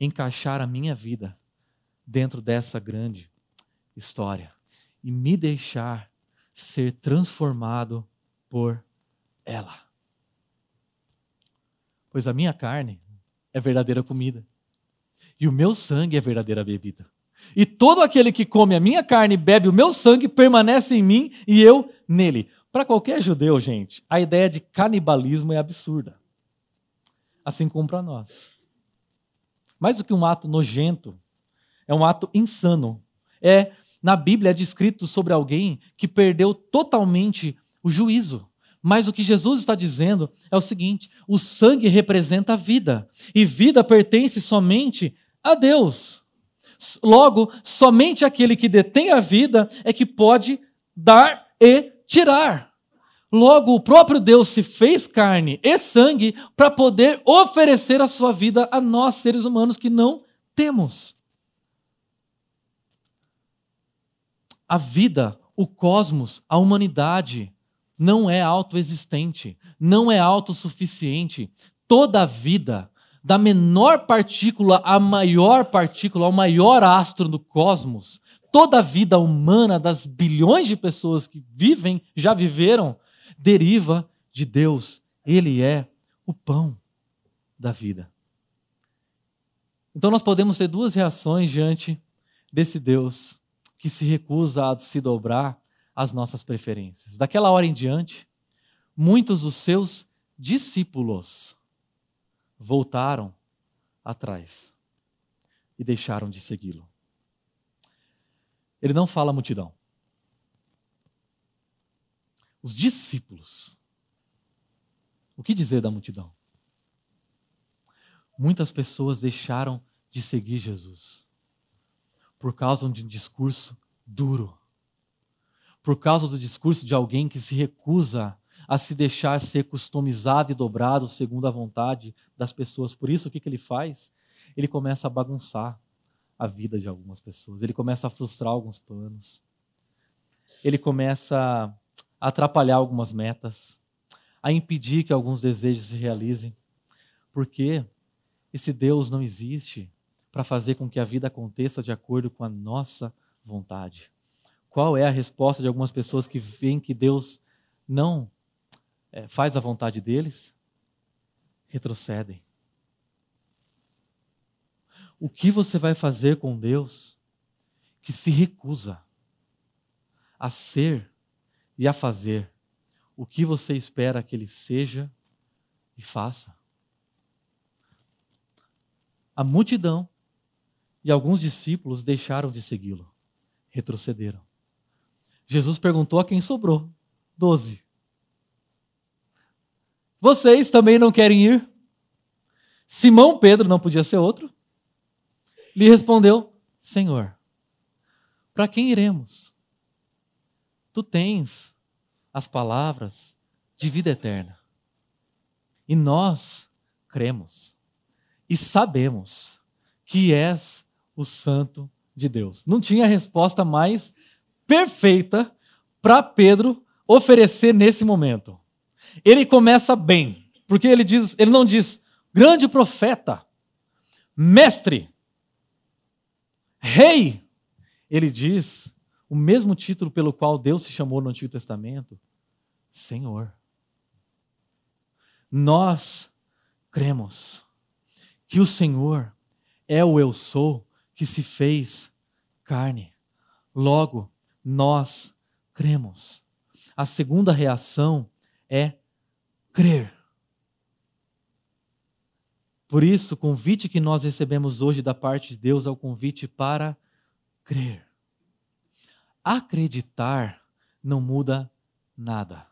encaixar a minha vida dentro dessa grande história e me deixar ser transformado por ela. Pois a minha carne é verdadeira comida e o meu sangue é verdadeira bebida. E todo aquele que come a minha carne e bebe o meu sangue permanece em mim e eu nele. Para qualquer judeu, gente, a ideia de canibalismo é absurda. Assim como para nós. Mais do que um ato nojento, é um ato insano. É na Bíblia é descrito sobre alguém que perdeu totalmente o juízo. Mas o que Jesus está dizendo é o seguinte: o sangue representa a vida, e vida pertence somente a Deus. Logo, somente aquele que detém a vida é que pode dar e tirar. Logo, o próprio Deus se fez carne e sangue para poder oferecer a sua vida a nós, seres humanos, que não temos. a vida, o cosmos, a humanidade não é autoexistente, não é autossuficiente. Toda a vida, da menor partícula à maior partícula, ao maior astro do cosmos, toda a vida humana das bilhões de pessoas que vivem, já viveram, deriva de Deus. Ele é o pão da vida. Então nós podemos ter duas reações diante desse Deus que se recusa a se dobrar às nossas preferências. Daquela hora em diante, muitos dos seus discípulos voltaram atrás e deixaram de segui-lo. Ele não fala multidão. Os discípulos. O que dizer da multidão? Muitas pessoas deixaram de seguir Jesus por causa de um discurso duro. Por causa do discurso de alguém que se recusa a se deixar ser customizado e dobrado segundo a vontade das pessoas. Por isso, o que, que ele faz? Ele começa a bagunçar a vida de algumas pessoas, ele começa a frustrar alguns planos, ele começa a atrapalhar algumas metas, a impedir que alguns desejos se realizem. Porque esse Deus não existe para fazer com que a vida aconteça de acordo com a nossa vontade. Qual é a resposta de algumas pessoas que veem que Deus não é, faz a vontade deles? Retrocedem. O que você vai fazer com Deus que se recusa a ser e a fazer o que você espera que ele seja e faça? A multidão e alguns discípulos deixaram de segui-lo, retrocederam. Jesus perguntou a quem sobrou: doze. Vocês também não querem ir? Simão Pedro, não podia ser outro, lhe respondeu: Senhor, para quem iremos? Tu tens as palavras de vida eterna. E nós cremos e sabemos que és o Santo de Deus. Não tinha resposta mais perfeita para Pedro oferecer nesse momento. Ele começa bem, porque ele diz, ele não diz grande profeta, mestre, rei. Ele diz o mesmo título pelo qual Deus se chamou no Antigo Testamento, Senhor. Nós cremos que o Senhor é o eu sou que se fez carne. Logo, nós cremos. a segunda reação é crer. Por isso, o convite que nós recebemos hoje da parte de Deus é o convite para crer. Acreditar não muda nada.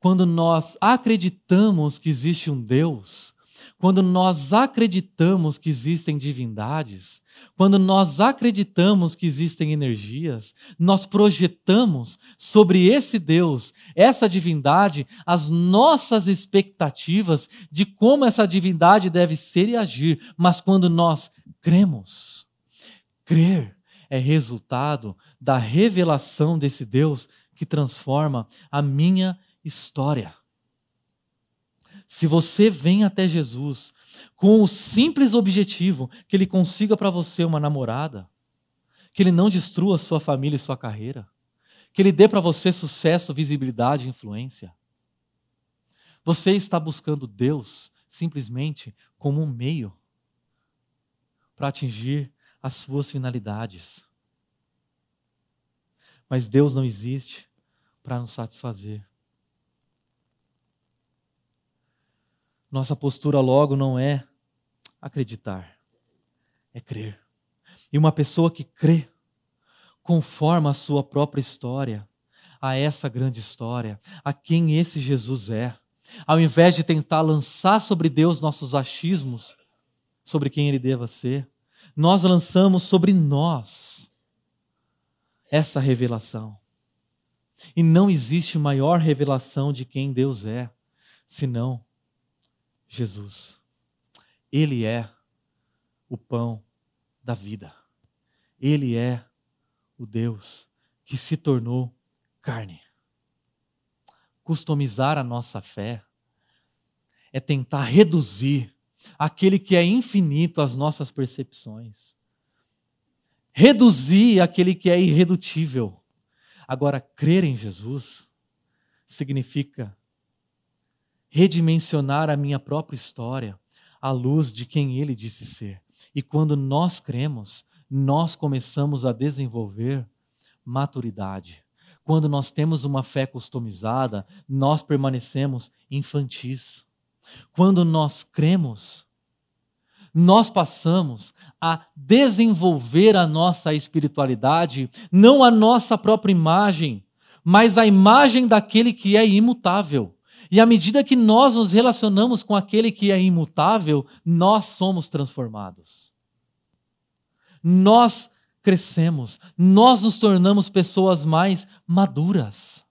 Quando nós acreditamos que existe um Deus, quando nós acreditamos que existem divindades, quando nós acreditamos que existem energias, nós projetamos sobre esse Deus, essa divindade, as nossas expectativas de como essa divindade deve ser e agir. Mas quando nós cremos, crer é resultado da revelação desse Deus que transforma a minha história. Se você vem até Jesus com o simples objetivo que ele consiga para você uma namorada, que ele não destrua sua família e sua carreira, que ele dê para você sucesso, visibilidade e influência, você está buscando Deus simplesmente como um meio para atingir as suas finalidades. Mas Deus não existe para nos satisfazer. Nossa postura logo não é acreditar, é crer. E uma pessoa que crê conforma a sua própria história a essa grande história, a quem esse Jesus é. Ao invés de tentar lançar sobre Deus nossos achismos sobre quem ele deva ser, nós lançamos sobre nós essa revelação. E não existe maior revelação de quem Deus é, senão Jesus. Ele é o pão da vida. Ele é o Deus que se tornou carne. Customizar a nossa fé é tentar reduzir aquele que é infinito às nossas percepções. Reduzir aquele que é irredutível. Agora, crer em Jesus significa redimensionar a minha própria história à luz de quem ele disse ser. E quando nós cremos, nós começamos a desenvolver maturidade. Quando nós temos uma fé customizada, nós permanecemos infantis. Quando nós cremos, nós passamos a desenvolver a nossa espiritualidade, não a nossa própria imagem, mas a imagem daquele que é imutável. E à medida que nós nos relacionamos com aquele que é imutável, nós somos transformados. Nós crescemos, nós nos tornamos pessoas mais maduras.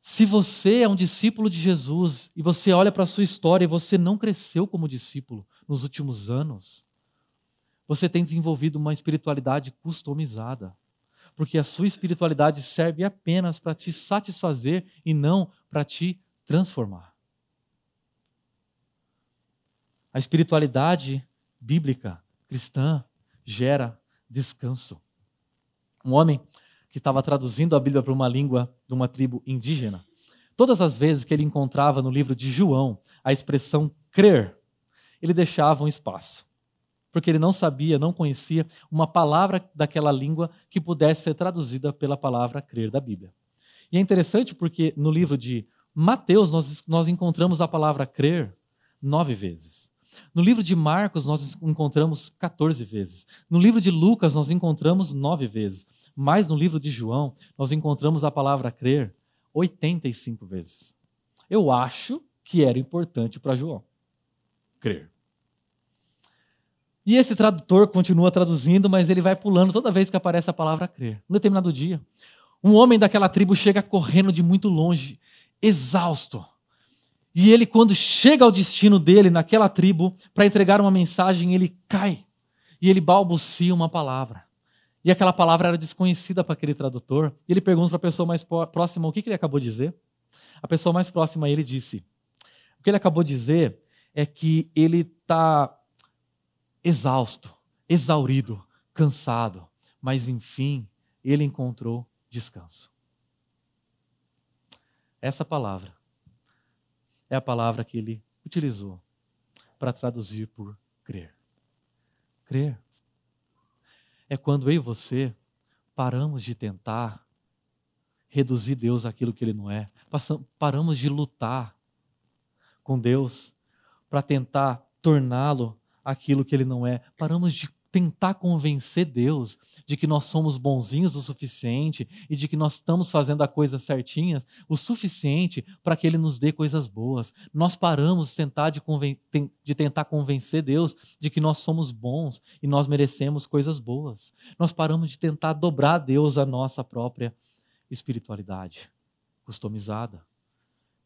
Se você é um discípulo de Jesus e você olha para a sua história e você não cresceu como discípulo nos últimos anos, você tem desenvolvido uma espiritualidade customizada porque a sua espiritualidade serve apenas para te satisfazer e não para te transformar. A espiritualidade bíblica, cristã, gera descanso. Um homem que estava traduzindo a Bíblia para uma língua de uma tribo indígena, todas as vezes que ele encontrava no livro de João a expressão crer, ele deixava um espaço porque ele não sabia, não conhecia uma palavra daquela língua que pudesse ser traduzida pela palavra crer da Bíblia. E é interessante porque no livro de Mateus nós, nós encontramos a palavra crer nove vezes. No livro de Marcos nós encontramos 14 vezes. No livro de Lucas nós encontramos nove vezes. Mas no livro de João nós encontramos a palavra crer 85 vezes. Eu acho que era importante para João crer. E esse tradutor continua traduzindo, mas ele vai pulando toda vez que aparece a palavra crer. Um determinado dia, um homem daquela tribo chega correndo de muito longe, exausto. E ele, quando chega ao destino dele, naquela tribo, para entregar uma mensagem, ele cai. E ele balbucia uma palavra. E aquela palavra era desconhecida para aquele tradutor. E ele pergunta para a pessoa mais próxima o que, que ele acabou de dizer. A pessoa mais próxima a ele disse: O que ele acabou de dizer é que ele está exausto, exaurido, cansado, mas enfim, ele encontrou descanso. Essa palavra é a palavra que ele utilizou para traduzir por crer. Crer é quando eu e você paramos de tentar reduzir Deus àquilo que Ele não é, paramos de lutar com Deus para tentar torná-lo aquilo que Ele não é, paramos de tentar convencer Deus de que nós somos bonzinhos o suficiente e de que nós estamos fazendo a coisa certinhas o suficiente para que Ele nos dê coisas boas. Nós paramos de tentar, de, de tentar convencer Deus de que nós somos bons e nós merecemos coisas boas. Nós paramos de tentar dobrar a Deus a nossa própria espiritualidade customizada.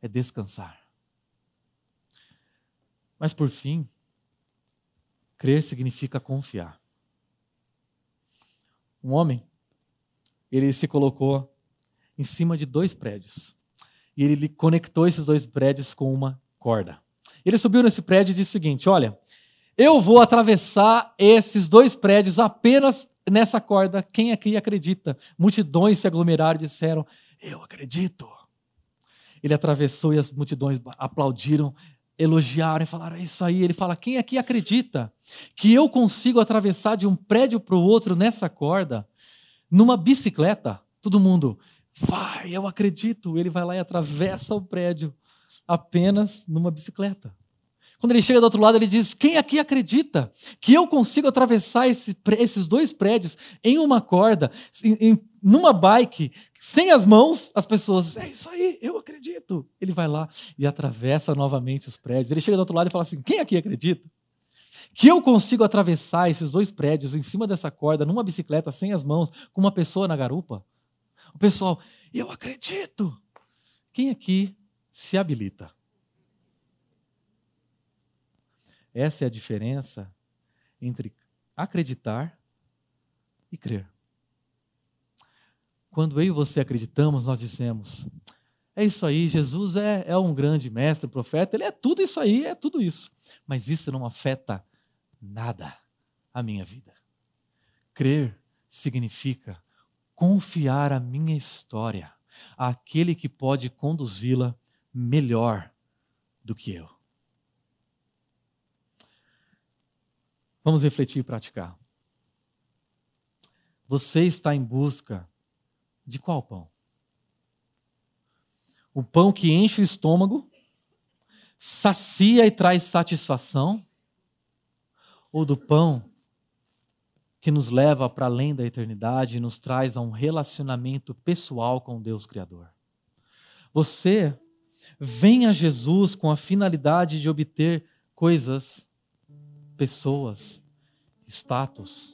É descansar. Mas por fim, Crer significa confiar. Um homem, ele se colocou em cima de dois prédios. E ele conectou esses dois prédios com uma corda. Ele subiu nesse prédio e disse o seguinte: Olha, eu vou atravessar esses dois prédios apenas nessa corda. Quem aqui acredita? Multidões se aglomeraram e disseram: Eu acredito. Ele atravessou e as multidões aplaudiram elogiaram e falaram: é isso aí. Ele fala: quem aqui acredita que eu consigo atravessar de um prédio para o outro nessa corda, numa bicicleta? Todo mundo, vai, eu acredito. Ele vai lá e atravessa o prédio apenas numa bicicleta. Quando ele chega do outro lado, ele diz: Quem aqui acredita que eu consigo atravessar esse, esses dois prédios em uma corda, em, em, numa bike, sem as mãos? As pessoas, é isso aí, eu acredito. Ele vai lá e atravessa novamente os prédios. Ele chega do outro lado e fala assim: Quem aqui acredita? Que eu consigo atravessar esses dois prédios em cima dessa corda, numa bicicleta, sem as mãos, com uma pessoa na garupa? O pessoal, eu acredito. Quem aqui se habilita? Essa é a diferença entre acreditar e crer. Quando eu e você acreditamos, nós dizemos: é isso aí, Jesus é, é um grande mestre, profeta, ele é tudo isso aí, é tudo isso. Mas isso não afeta nada a minha vida. Crer significa confiar a minha história àquele que pode conduzi-la melhor do que eu. Vamos refletir e praticar. Você está em busca de qual pão? O pão que enche o estômago, sacia e traz satisfação? Ou do pão que nos leva para além da eternidade e nos traz a um relacionamento pessoal com Deus Criador? Você vem a Jesus com a finalidade de obter coisas pessoas, status.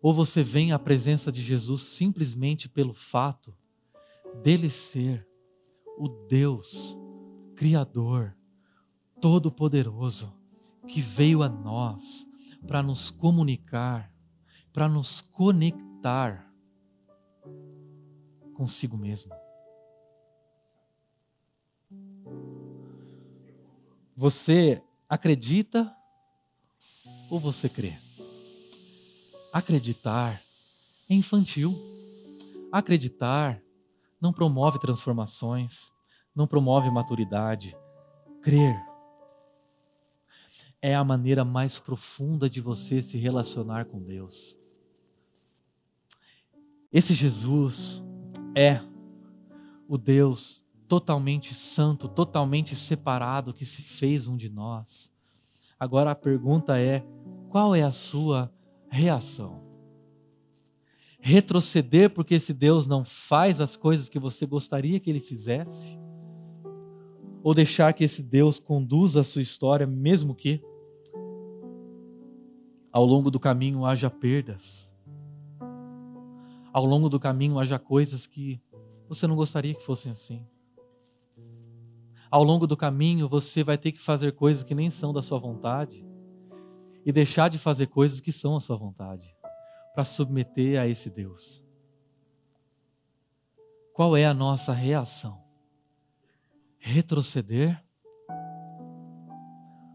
Ou você vem à presença de Jesus simplesmente pelo fato dele ser o Deus Criador, Todo-Poderoso, que veio a nós para nos comunicar, para nos conectar consigo mesmo. Você acredita ou você crê? Acreditar é infantil. Acreditar não promove transformações, não promove maturidade. Crer é a maneira mais profunda de você se relacionar com Deus. Esse Jesus é o Deus totalmente santo, totalmente separado, que se fez um de nós. Agora a pergunta é: qual é a sua reação? Retroceder porque esse Deus não faz as coisas que você gostaria que ele fizesse? Ou deixar que esse Deus conduza a sua história, mesmo que ao longo do caminho haja perdas? Ao longo do caminho haja coisas que você não gostaria que fossem assim? Ao longo do caminho você vai ter que fazer coisas que nem são da sua vontade e deixar de fazer coisas que são a sua vontade para submeter a esse Deus. Qual é a nossa reação? Retroceder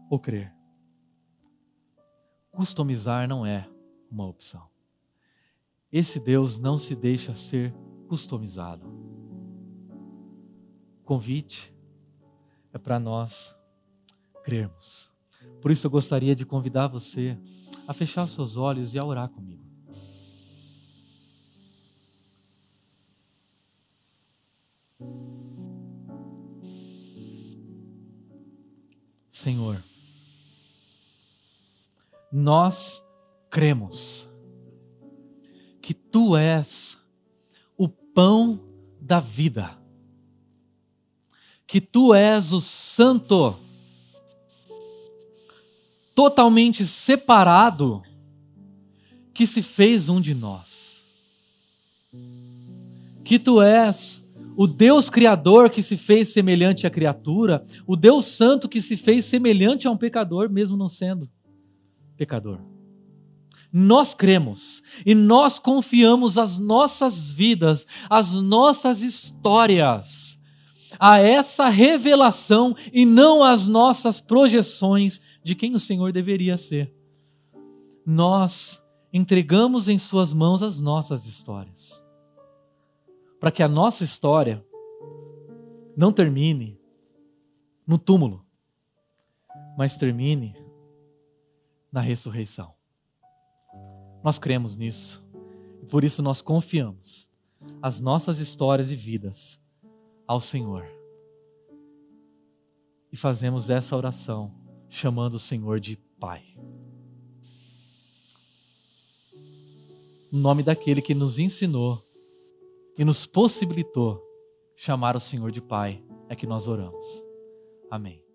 ou crer? Customizar não é uma opção. Esse Deus não se deixa ser customizado. Convite é para nós crermos. Por isso eu gostaria de convidar você a fechar seus olhos e a orar comigo. Senhor, nós cremos que tu és o pão da vida que tu és o Santo, totalmente separado, que se fez um de nós, que tu és o Deus Criador que se fez semelhante à criatura, o Deus Santo que se fez semelhante a um pecador, mesmo não sendo pecador. Nós cremos e nós confiamos as nossas vidas, as nossas histórias a essa revelação e não às nossas projeções de quem o Senhor deveria ser. Nós entregamos em Suas mãos as nossas histórias, para que a nossa história não termine no túmulo, mas termine na ressurreição. Nós cremos nisso e por isso nós confiamos as nossas histórias e vidas ao Senhor. E fazemos essa oração chamando o Senhor de Pai. No nome daquele que nos ensinou e nos possibilitou chamar o Senhor de Pai, é que nós oramos. Amém.